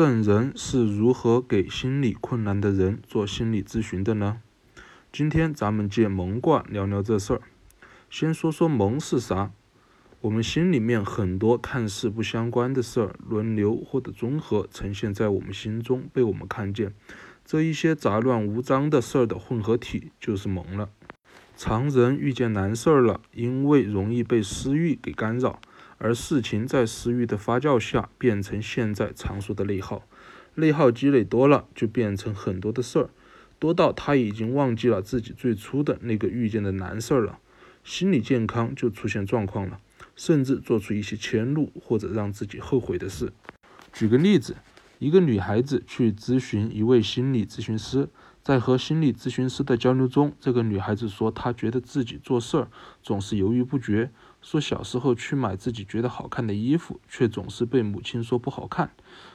圣人是如何给心理困难的人做心理咨询的呢？今天咱们借蒙卦聊聊这事儿。先说说蒙是啥。我们心里面很多看似不相关的事儿，轮流或者综合呈现在我们心中，被我们看见。这一些杂乱无章的事儿的混合体就是蒙了。常人遇见难事儿了，因为容易被私欲给干扰。而事情在私欲的发酵下，变成现在常说的内耗。内耗积累多了，就变成很多的事儿，多到他已经忘记了自己最初的那个遇见的难事儿了，心理健康就出现状况了，甚至做出一些迁怒或者让自己后悔的事。举个例子，一个女孩子去咨询一位心理咨询师。在和心理咨询师的交流中，这个女孩子说，她觉得自己做事儿总是犹豫不决。说小时候去买自己觉得好看的衣服，却总是被母亲说不好看。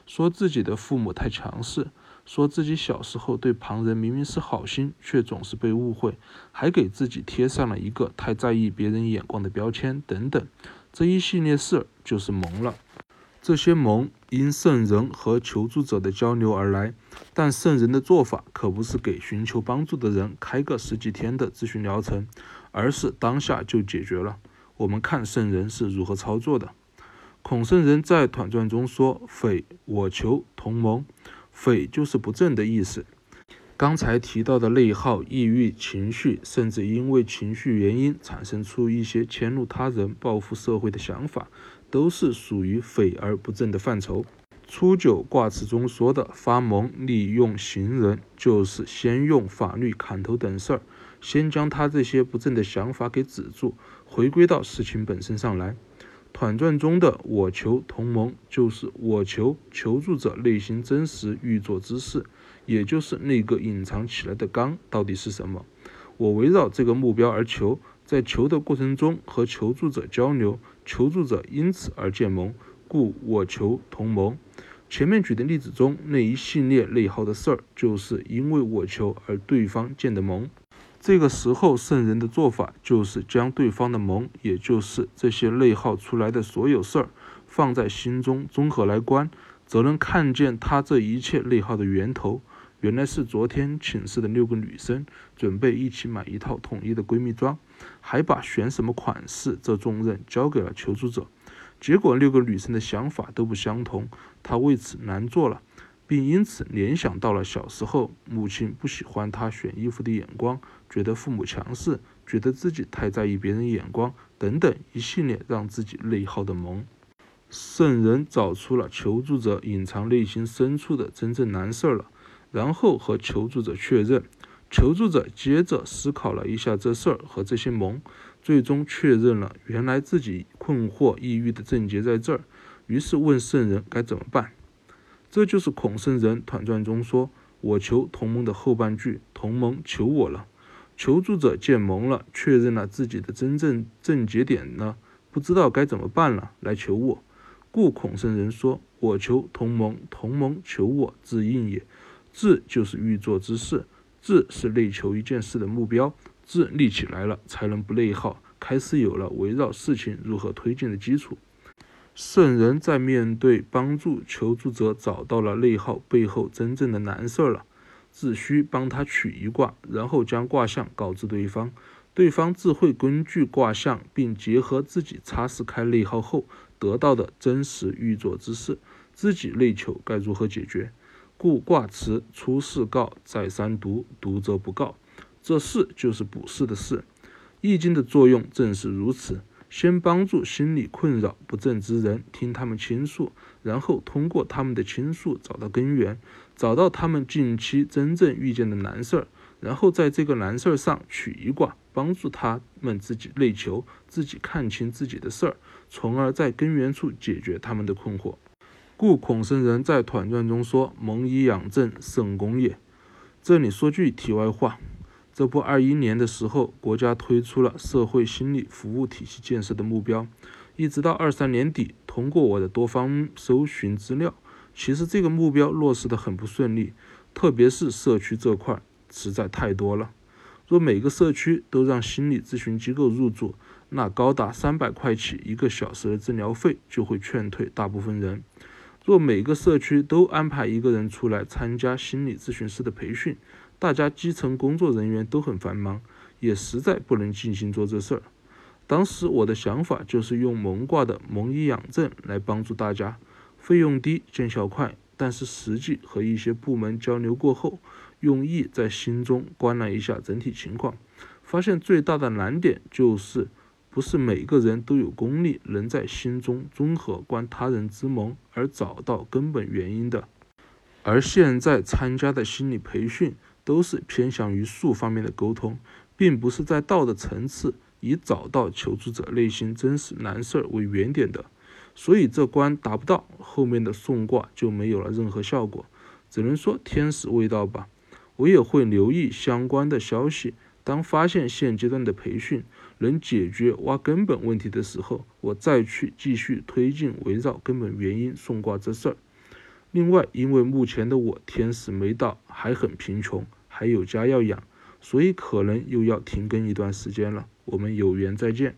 说自己的父母太强势。说自己小时候对旁人明明是好心，却总是被误会，还给自己贴上了一个太在意别人眼光的标签等等。这一系列事儿就是蒙了。这些蒙因圣人和求助者的交流而来，但圣人的做法可不是给寻求帮助的人开个十几天的咨询疗程，而是当下就解决了。我们看圣人是如何操作的。孔圣人在团传中说：“匪我求同盟，匪就是不正的意思。刚才提到的内耗、抑郁情绪，甚至因为情绪原因产生出一些迁怒他人、报复社会的想法。”都是属于匪而不正的范畴。初九卦辞中说的发蒙利用行人，就是先用法律砍头等事儿，先将他这些不正的想法给止住，回归到事情本身上来。团传中的我求同盟，就是我求求助者内心真实欲做之事，也就是那个隐藏起来的刚到底是什么？我围绕这个目标而求。在求的过程中和求助者交流，求助者因此而建盟，故我求同盟。前面举的例子中那一系列内耗的事儿，就是因为我求而对方建的盟。这个时候圣人的做法就是将对方的盟，也就是这些内耗出来的所有事儿，放在心中综合来观，则能看见他这一切内耗的源头。原来是昨天寝室的六个女生准备一起买一套统一的闺蜜装，还把选什么款式这重任交给了求助者。结果六个女生的想法都不相同，她为此难做了，并因此联想到了小时候母亲不喜欢她选衣服的眼光，觉得父母强势，觉得自己太在意别人眼光等等一系列让自己内耗的萌。圣人找出了求助者隐藏内心深处的真正难事儿了。然后和求助者确认，求助者接着思考了一下这事儿和这些萌，最终确认了原来自己困惑抑郁的症结在这儿，于是问圣人该怎么办。这就是孔圣人团传中说“我求同盟”的后半句：“同盟求我了。”求助者见蒙了，确认了自己的真正症结点呢，不知道该怎么办了，来求我。故孔圣人说：“我求同盟，同盟求我，自应也。”自就是欲做之事，自是内求一件事的目标，志立起来了，才能不内耗，开始有了围绕事情如何推进的基础。圣人在面对帮助求助者找到了内耗背后真正的难事儿了，只需帮他取一卦，然后将卦象告知对方，对方自会根据卦象，并结合自己擦拭开内耗后得到的真实欲做之事，自己内求该如何解决。故卦辞出世告，再三读，读则不告。这事就是卜筮的事。易经的作用正是如此：先帮助心理困扰不正之人，听他们倾诉，然后通过他们的倾诉找到根源，找到他们近期真正遇见的难事儿，然后在这个难事儿上取一卦，帮助他们自己内求，自己看清自己的事儿，从而在根源处解决他们的困惑。故孔圣人在团传中说：“蒙以养正，圣功也。”这里说句题外话，这不二一年的时候，国家推出了社会心理服务体系建设的目标，一直到二三年底，通过我的多方搜寻资料，其实这个目标落实的很不顺利，特别是社区这块，实在太多了。若每个社区都让心理咨询机构入驻，那高达三百块起一个小时的治疗费就会劝退大部分人。若每个社区都安排一个人出来参加心理咨询师的培训，大家基层工作人员都很繁忙，也实在不能尽心做这事儿。当时我的想法就是用蒙卦的蒙医养正来帮助大家，费用低，见效快。但是实际和一些部门交流过后，用意在心中观了一下整体情况，发现最大的难点就是。不是每个人都有功力，能在心中综合观他人之蒙而找到根本原因的。而现在参加的心理培训都是偏向于术方面的沟通，并不是在道的层次以找到求助者内心真实难事儿为原点的。所以这关达不到，后面的送卦就没有了任何效果，只能说天时未到吧。我也会留意相关的消息。当发现现阶段的培训能解决挖根本问题的时候，我再去继续推进围绕根本原因送卦这事儿。另外，因为目前的我天时没到，还很贫穷，还有家要养，所以可能又要停更一段时间了。我们有缘再见。